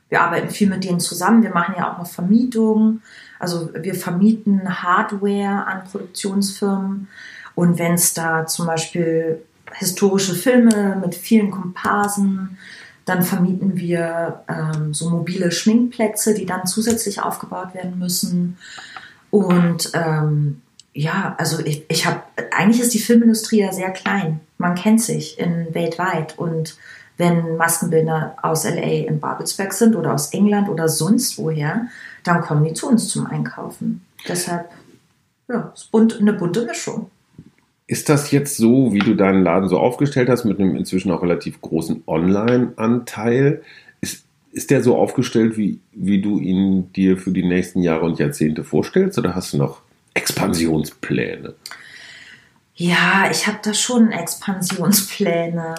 wir arbeiten viel mit denen zusammen. Wir machen ja auch noch Vermietung. Also wir vermieten Hardware an Produktionsfirmen. Und wenn es da zum Beispiel historische Filme mit vielen Komparsen, dann vermieten wir ähm, so mobile Schminkplätze, die dann zusätzlich aufgebaut werden müssen. Und ähm, ja, also ich, ich habe, eigentlich ist die Filmindustrie ja sehr klein. Man kennt sich in weltweit und wenn Maskenbildner aus LA in Babelsberg sind oder aus England oder sonst woher, dann kommen die zu uns zum Einkaufen. Deshalb, ja, bunt, eine bunte Mischung. Ist das jetzt so, wie du deinen Laden so aufgestellt hast, mit einem inzwischen auch relativ großen Online-Anteil? Ist, ist der so aufgestellt, wie, wie du ihn dir für die nächsten Jahre und Jahrzehnte vorstellst, oder hast du noch Expansionspläne? Ja, ich habe da schon Expansionspläne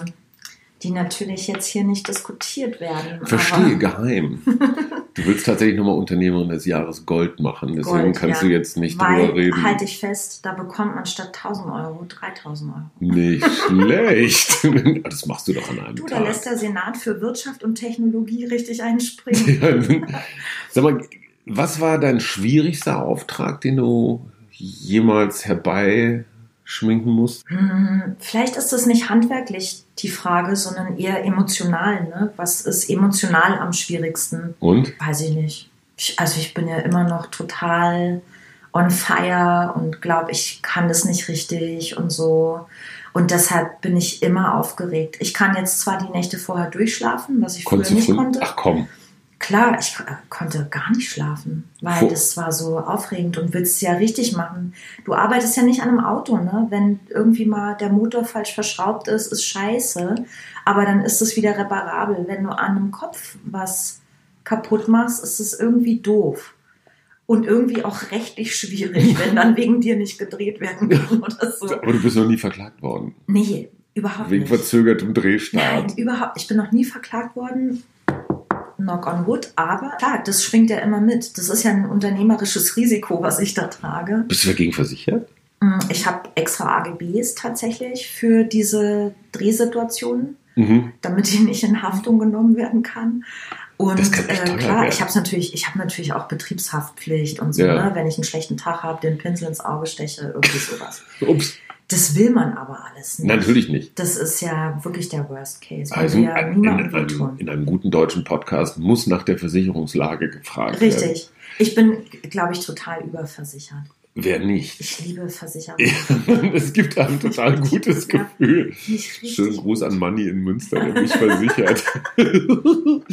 die natürlich jetzt hier nicht diskutiert werden. Verstehe, geheim. Du willst tatsächlich nochmal Unternehmerin des Jahres Gold machen, deswegen Gold, kannst ja. du jetzt nicht Weil, drüber reden. Halte ich fest, da bekommt man statt 1000 Euro 3000 Euro. Nicht schlecht. Das machst du doch an einem du, Tag. Da lässt der Senat für Wirtschaft und Technologie richtig einspringen. Ja, sag mal, was war dein schwierigster Auftrag, den du jemals herbei schminken musst? Hm, vielleicht ist das nicht handwerklich die Frage, sondern eher emotional. Ne? Was ist emotional am schwierigsten? Und? Weiß ich nicht. Ich, also ich bin ja immer noch total on fire und glaube, ich kann das nicht richtig und so. Und deshalb bin ich immer aufgeregt. Ich kann jetzt zwar die Nächte vorher durchschlafen, was ich Konntest früher nicht konnte. Ach komm. Klar, ich äh, konnte gar nicht schlafen, weil Vor das war so aufregend und willst es ja richtig machen. Du arbeitest ja nicht an einem Auto, ne? Wenn irgendwie mal der Motor falsch verschraubt ist, ist scheiße, aber dann ist es wieder reparabel. Wenn du an einem Kopf was kaputt machst, ist es irgendwie doof. Und irgendwie auch rechtlich schwierig, wenn dann wegen dir nicht gedreht werden kann oder so. Aber du bist noch nie verklagt worden. Nee, überhaupt wegen nicht. Wegen verzögertem Drehstart. Nein, überhaupt. Ich bin noch nie verklagt worden knock on wood, aber klar, das schwingt ja immer mit. Das ist ja ein unternehmerisches Risiko, was ich da trage. Bist du dagegen versichert? Mm, ich habe extra AGBs tatsächlich für diese Drehsituationen, mhm. damit ich nicht in Haftung genommen werden kann. Und äh, klar, ich habe natürlich, ich habe natürlich auch Betriebshaftpflicht und so, ja. ne? wenn ich einen schlechten Tag habe, den Pinsel ins Auge steche, irgendwie sowas. Ups. Das will man aber alles nicht. Natürlich nicht. Das ist ja wirklich der Worst Case. Also ja in, in, einem, in, einem guten deutschen Podcast muss nach der Versicherungslage gefragt Richtig. werden. Richtig. Ich bin, glaube ich, total überversichert. Wer nicht? Ich liebe Versicherung. es gibt ein total gutes ja, Gefühl. Schönen Gruß an Manni in Münster, der mich versichert.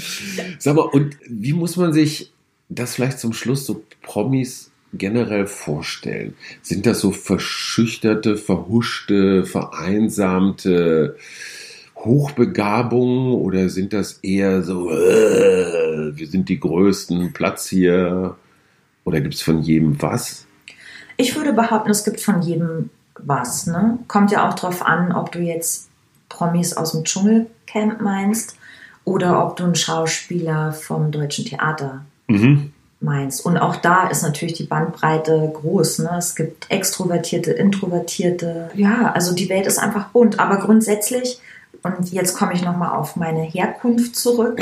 Sag mal, und wie muss man sich das vielleicht zum Schluss so Promis generell vorstellen? Sind das so verschüchterte, verhuschte, vereinsamte Hochbegabungen oder sind das eher so, äh, wir sind die Größten, Platz hier? Oder gibt es von jedem was? Ich würde behaupten, es gibt von jedem was. Ne? Kommt ja auch darauf an, ob du jetzt Promis aus dem Dschungelcamp meinst oder ob du einen Schauspieler vom Deutschen Theater mhm meinst. Und auch da ist natürlich die Bandbreite groß. Ne? Es gibt Extrovertierte, Introvertierte. Ja, also die Welt ist einfach bunt. Aber grundsätzlich, und jetzt komme ich nochmal auf meine Herkunft zurück.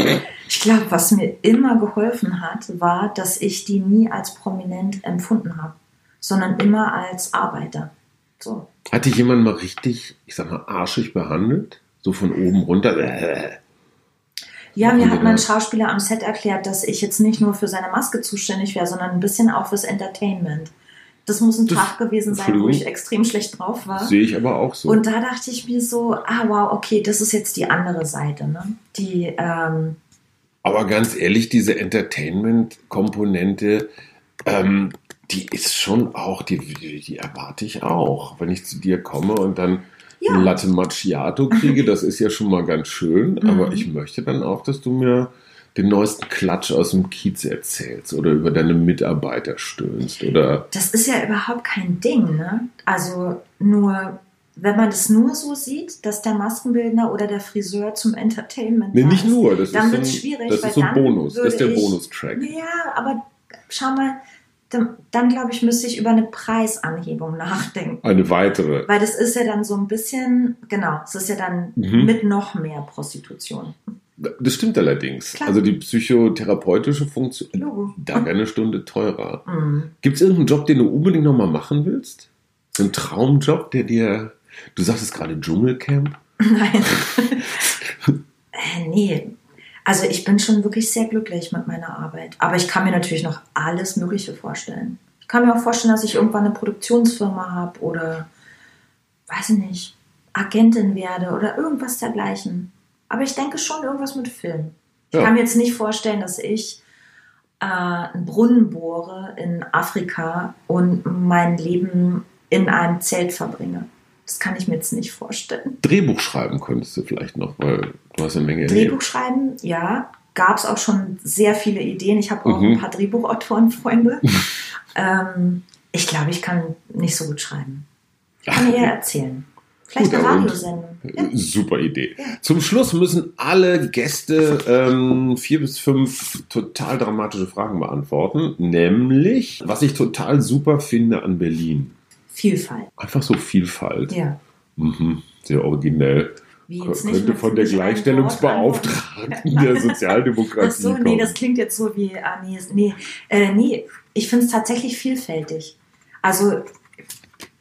Ich glaube, was mir immer geholfen hat, war, dass ich die nie als prominent empfunden habe, sondern immer als Arbeiter. So. Hat dich jemand mal richtig, ich sag mal, arschig behandelt? So von oben runter? Ja, mir hat mein Schauspieler am Set erklärt, dass ich jetzt nicht nur für seine Maske zuständig wäre, sondern ein bisschen auch fürs Entertainment. Das muss ein das, Tag gewesen sein, wo ich extrem schlecht drauf war. Sehe ich aber auch so. Und da dachte ich mir so, ah wow, okay, das ist jetzt die andere Seite, ne? Die. Ähm, aber ganz ehrlich, diese Entertainment-Komponente, ähm, die ist schon auch, die, die erwarte ich auch, wenn ich zu dir komme und dann ja. Latte Macchiato kriege, das ist ja schon mal ganz schön, mhm. aber ich möchte dann auch, dass du mir den neuesten Klatsch aus dem Kiez erzählst oder über deine Mitarbeiter stöhnst oder. Das ist ja überhaupt kein Ding, ne? Also nur, wenn man das nur so sieht, dass der Maskenbildner oder der Friseur zum Entertainment Nee, nicht nur, das dann ist wird schwierig. Das ist so ein Bonus, das ist der Bonustrack. Ja, aber schau mal, dann, dann glaube ich, müsste ich über eine Preisanhebung nachdenken. Eine weitere. Weil das ist ja dann so ein bisschen, genau, es ist ja dann Mhm. mit noch mehr Prostitution. Das stimmt allerdings. Klar. Also die psychotherapeutische Funktion, Logo. da wäre eine Stunde teurer. Mhm. Gibt es irgendeinen Job, den du unbedingt nochmal machen willst? Ein Traumjob, der dir. Du sagtest gerade Dschungelcamp? Nein. äh, nee. Also ich bin schon wirklich sehr glücklich mit meiner Arbeit. Aber ich kann mir natürlich noch alles Mögliche vorstellen. Ich kann mir auch vorstellen, dass ich irgendwann eine Produktionsfirma habe oder, weiß ich nicht, Agentin werde oder irgendwas dergleichen. Aber ich denke schon irgendwas mit Film. Ich Ja. kann mir jetzt nicht vorstellen, dass ich äh, einen Brunnen bohre in Afrika und mein Leben in einem Zelt verbringe. Das kann ich mir jetzt nicht vorstellen. Drehbuch schreiben könntest du vielleicht noch, weil du hast eine Menge Drehbuch schreiben, ja, gab es auch schon sehr viele Ideen. Ich habe auch Mhm. ein paar Drehbuchautorenfreunde. ähm, ich glaube, ich kann nicht so gut schreiben. Ich kann eher erzählen. Vielleicht Gut, eine Radiosendung. Ja. Super Idee. Ja. Zum Schluss müssen alle Gäste ähm, vier bis fünf total dramatische Fragen beantworten. Nämlich, was ich total super finde an Berlin. Vielfalt. Einfach so Vielfalt. Ja. Mhm, sehr originell. Nicht Könnte mit von der nicht Gleichstellungsbeauftragten der Ach Sozialdemokratie so, nee, kommen. das klingt jetzt so wie, ah, nee, nee, äh, nee ich finde es tatsächlich vielfältig. Also,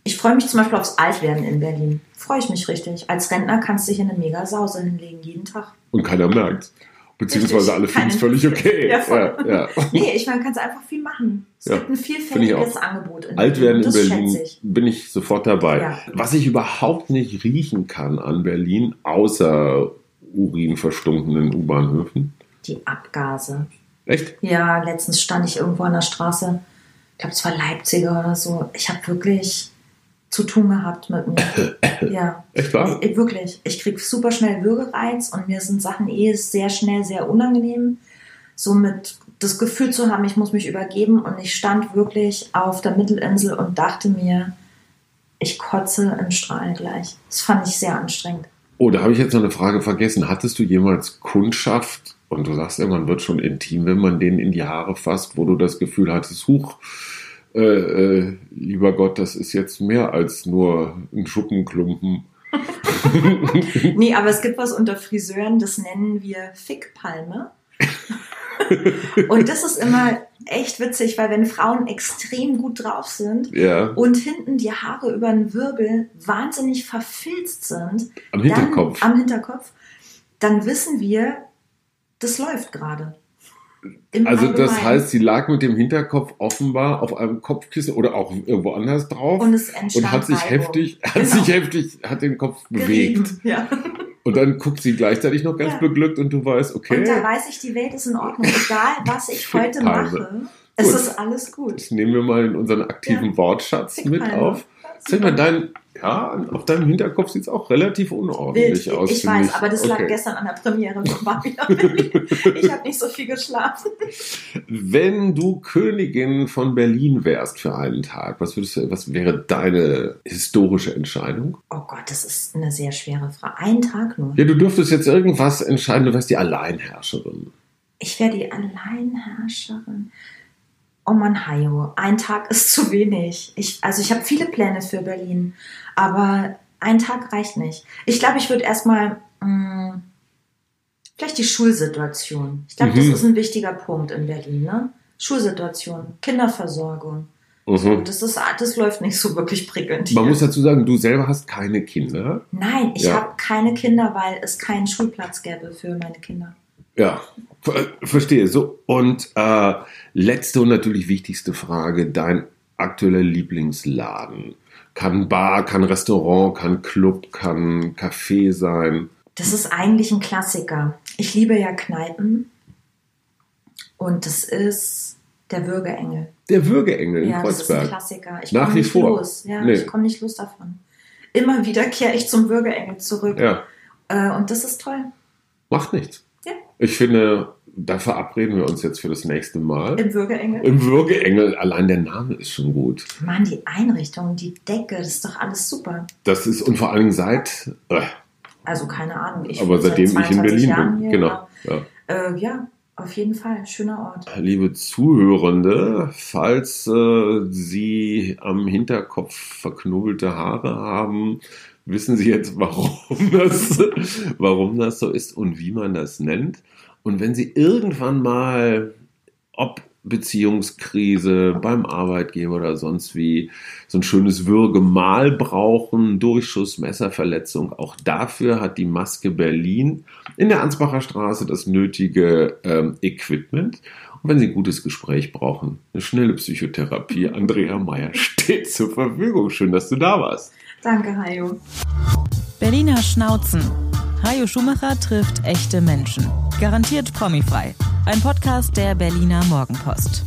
ich freue mich zum Beispiel aufs Altwerden in Berlin. Freue ich mich richtig. Als Rentner kannst du dich in eine mega Sause hinlegen, jeden Tag. Und keiner merkt. Beziehungsweise Richtig, alle finden es völlig okay. Ja, ja. Nee, ich meine, kannst einfach viel machen. Es Ja, gibt ein vielfältiges. Angebot in Altwerden in Das schätze Berlin ich. bin ich sofort dabei. Ja. Was ich überhaupt nicht riechen kann an Berlin, außer urinverstunkenen U-Bahnhöfen. Die Abgase. Echt? Ja, letztens stand ich irgendwo an der Straße, ich glaube, es war Leipziger oder so. Ich habe wirklich zu tun gehabt mit mir. ja. Echt wahr? Ich, wirklich. Ich kriege super schnell Würgereiz und mir sind Sachen eh sehr schnell sehr unangenehm. Somit das Gefühl zu haben, ich muss mich übergeben und ich stand wirklich auf der Mittelinsel und dachte mir, ich kotze im Strahl gleich. Das fand ich sehr anstrengend. Oh, da habe ich jetzt noch eine Frage vergessen. Hattest du jemals Kundschaft, und du sagst ja, man wird schon intim, wenn man denen in die Haare fasst, wo du das Gefühl hattest, huch, äh, äh, lieber Gott, das ist jetzt mehr als nur ein Schuppenklumpen. Nee, aber es gibt was unter Friseuren, das nennen wir Fickpalme. Und das ist immer echt witzig, weil wenn Frauen extrem gut drauf sind Ja, und hinten die Haare über den Wirbel wahnsinnig verfilzt sind, am Hinterkopf. Dann, am Hinterkopf, dann wissen wir, das läuft gerade. Im Also das heißt, sie lag mit dem Hinterkopf offenbar auf einem Kopfkissen oder auch irgendwo anders drauf und es und hat sich Reibung. heftig, hat Genau. sich heftig, hat den Kopf bewegt. Gerieben, Ja. Und dann guckt sie gleichzeitig noch ganz Ja. beglückt und du weißt, Und da okay, weiß ich, die Welt ist in Ordnung. Egal, was ich heute Fickpalme. mache, es Gut. ist alles gut. das nehmen wir mal in unseren aktiven Wortschatz mit Fickpalme. auf. Mal, dein, ja, auf deinem Hinterkopf sieht es auch relativ unordentlich Wild. aus. Ich weiß, aber das lag Okay. gestern an der Premiere von. Ich habe nicht so viel geschlafen. Wenn du Königin von Berlin wärst für einen Tag, was, würdest du, was wäre deine historische Entscheidung? Oh Gott, das ist eine sehr schwere Frage. Einen Tag nur. Ja, du dürftest jetzt irgendwas entscheiden, du wärst die Alleinherrscherin. Ich wäre die Alleinherrscherin. Oh Mann, Hajo, ein Tag ist zu wenig. Ich, also ich habe viele Pläne für Berlin, aber ein Tag reicht nicht. Ich glaube, ich würde erstmal mh, vielleicht die Schulsituation. Ich glaube, Mhm. das ist ein wichtiger Punkt in Berlin, ne? Schulsituation, Kinderversorgung. So, Mhm. das, ist, das läuft nicht so wirklich prickelnd. Man hier. muss dazu sagen, du selber hast keine Kinder. Nein, ich Ja. habe keine Kinder, weil es keinen Schulplatz gäbe für meine Kinder. Ja, ver verstehe. So, und äh, letzte und natürlich wichtigste Frage: Dein aktueller Lieblingsladen? Kann Bar, kann Restaurant, kann Club, kann Café sein. Das ist eigentlich ein Klassiker. Ich liebe ja Kneipen. Und das ist der Würgeengel. Der Würgeengel in Ja, das ist ein Kreuzberg. Klassiker. Ich Nach wie nicht vor. los. Ja, Nee. ich komme nicht los davon. Immer wieder kehre ich zum Würgeengel zurück. Ja, Äh, und das ist toll. macht nichts. Ich finde, da verabreden wir uns jetzt für das nächste Mal. Im Würgeengel. Im Würgeengel, allein der Name ist schon gut. Mann, die Einrichtung, die Decke, das ist doch alles super. Das ist, und vor Dingen seit, äh, Also keine Ahnung. Ich aber wohne seit seitdem ich in 22 Berlin Jahren bin. hier, Genau. Ja. Äh, ja, Auf jeden Fall, schöner Ort. Liebe Zuhörende, falls äh, Sie am Hinterkopf verknubbelte Haare haben, wissen Sie jetzt, warum das, warum das so ist und wie man das nennt. Und wenn Sie irgendwann mal, ob Beziehungskrise beim Arbeitgeber oder sonst wie so ein schönes Würgemal brauchen, Durchschuss, Messerverletzung. Auch dafür hat die Maske Berlin in der Ansbacher Straße das nötige ähm, Equipment. Und wenn Sie ein gutes Gespräch brauchen, eine schnelle Psychotherapie, Andrea Meyer steht zur Verfügung. Schön, dass du da warst. Danke, Hajo. Berliner Schnauzen. Hajo Schumacher trifft echte Menschen. Garantiert promifrei. Ein Podcast der Berliner Morgenpost.